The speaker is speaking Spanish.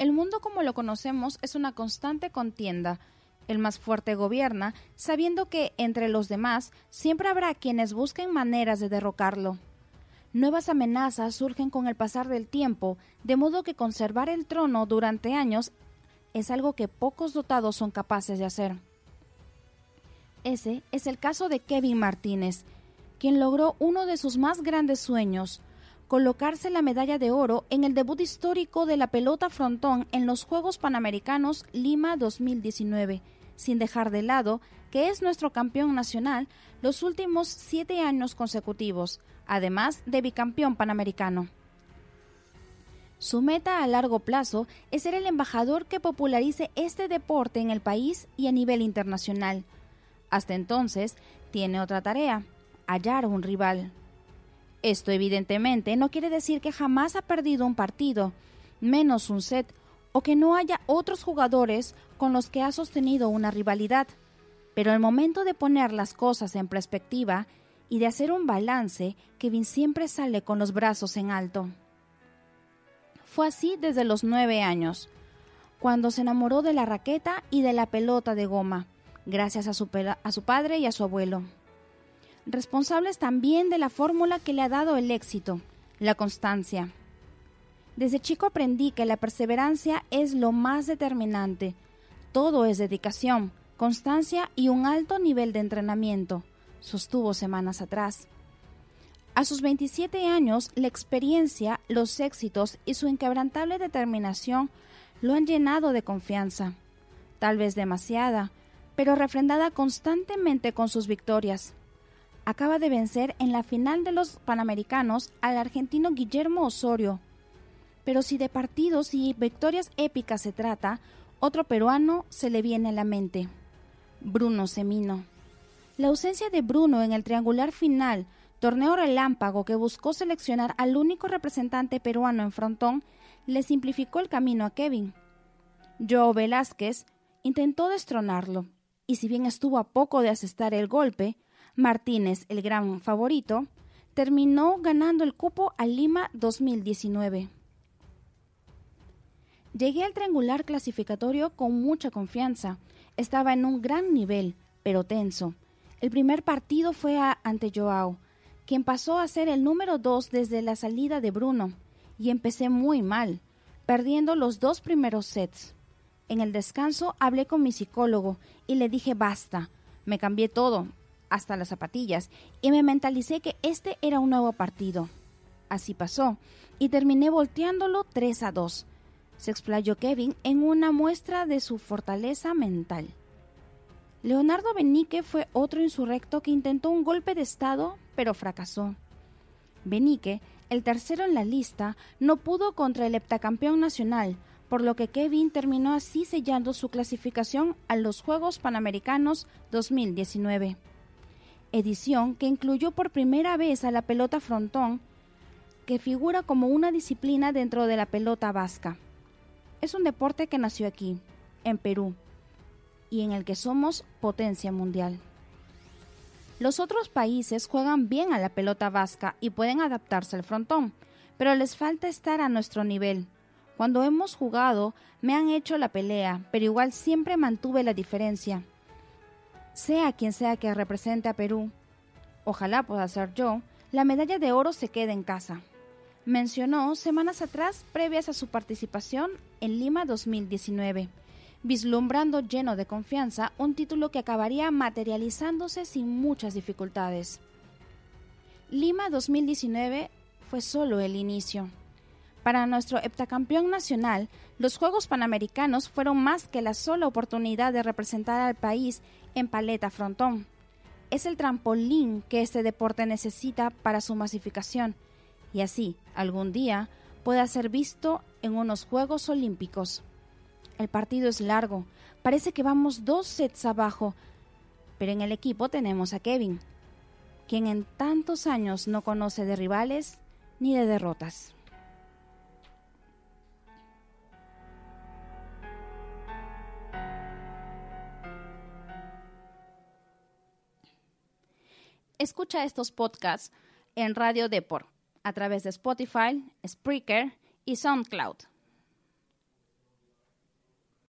El mundo como lo conocemos es una constante contienda. El más fuerte gobierna, sabiendo que entre los demás siempre habrá quienes busquen maneras de derrocarlo. Nuevas amenazas surgen con el pasar del tiempo, de modo que conservar el trono durante años es algo que pocos dotados son capaces de hacer. Ese es el caso de Kevin Martínez, quien logró uno de sus más grandes sueños, colocarse la medalla de oro en el debut histórico de la pelota frontón en los Juegos Panamericanos Lima 2019, sin dejar de lado que es nuestro campeón nacional los últimos siete años consecutivos, además de bicampeón panamericano. Su meta a largo plazo es ser el embajador que popularice este deporte en el país y a nivel internacional. Hasta entonces, tiene otra tarea, hallar un rival. Esto evidentemente no quiere decir que jamás ha perdido un partido, menos un set, o que no haya otros jugadores con los que ha sostenido una rivalidad. Pero al momento de poner las cosas en perspectiva y de hacer un balance, Kevin siempre sale con los brazos en alto. Fue así desde los nueve años, cuando se enamoró de la raqueta y de la pelota de goma, gracias a su, a su padre y a su abuelo. Responsables también de la fórmula que le ha dado el éxito, la constancia. Desde chico aprendí que la perseverancia es lo más determinante. Todo es dedicación, constancia y un alto nivel de entrenamiento, sostuvo semanas atrás. A sus 27 años, la experiencia, los éxitos y su inquebrantable determinación lo han llenado de confianza, tal vez demasiada, pero refrendada constantemente con sus victorias. Acaba de vencer en la final de los Panamericanos al argentino Guillermo Osorio. Pero si de partidos y victorias épicas se trata, otro peruano se le viene a la mente. Bruno Semino. La ausencia de Bruno en el triangular final, torneo relámpago que buscó seleccionar al único representante peruano en frontón, le simplificó el camino a Kevin. Joe Velázquez intentó destronarlo, y si bien estuvo a poco de asestar el golpe, Martínez, el gran favorito, terminó ganando el cupo a Lima 2019. Llegué al triangular clasificatorio con mucha confianza, estaba en un gran nivel, pero tenso. El primer partido fue ante Joao, quien pasó a ser el número dos desde la salida de Bruno, y empecé muy mal, perdiendo los dos primeros sets. En el descanso hablé con mi psicólogo y le dije basta. Me cambié todo, hasta las zapatillas, y me mentalicé que este era un nuevo partido. Así pasó, y terminé volteándolo 3 a 2 se explayó Kevin en una muestra de su fortaleza mental. Leonardo Benique fue otro insurrecto que intentó un golpe de Estado, pero fracasó. Benique, el tercero en la lista, no pudo contra el heptacampeón nacional, por lo que Kevin terminó así sellando su clasificación a los Juegos Panamericanos 2019. Edición que incluyó por primera vez a la pelota frontón, que figura como una disciplina dentro de la pelota vasca es un deporte que nació aquí, en Perú, y en el que somos potencia mundial. Los otros países juegan bien a la pelota vasca y pueden adaptarse al frontón, pero les falta estar a nuestro nivel. Cuando hemos jugado, me han hecho la pelea, pero igual siempre mantuve la diferencia. Sea quien sea que represente a Perú, ojalá pueda ser yo, la medalla de oro se quede en casa mencionó semanas atrás previas a su participación en Lima 2019, vislumbrando lleno de confianza un título que acabaría materializándose sin muchas dificultades. Lima 2019 fue solo el inicio. Para nuestro heptacampeón nacional, los Juegos Panamericanos fueron más que la sola oportunidad de representar al país en paleta frontón. Es el trampolín que este deporte necesita para su masificación y así, algún día, pueda ser visto en unos Juegos Olímpicos. El partido es largo, parece que vamos dos sets abajo, pero en el equipo tenemos a Kevin, quien en tantos años no conoce de rivales ni de derrotas. Escucha estos podcasts en Radio Deport a través de Spotify, Spreaker y SoundCloud.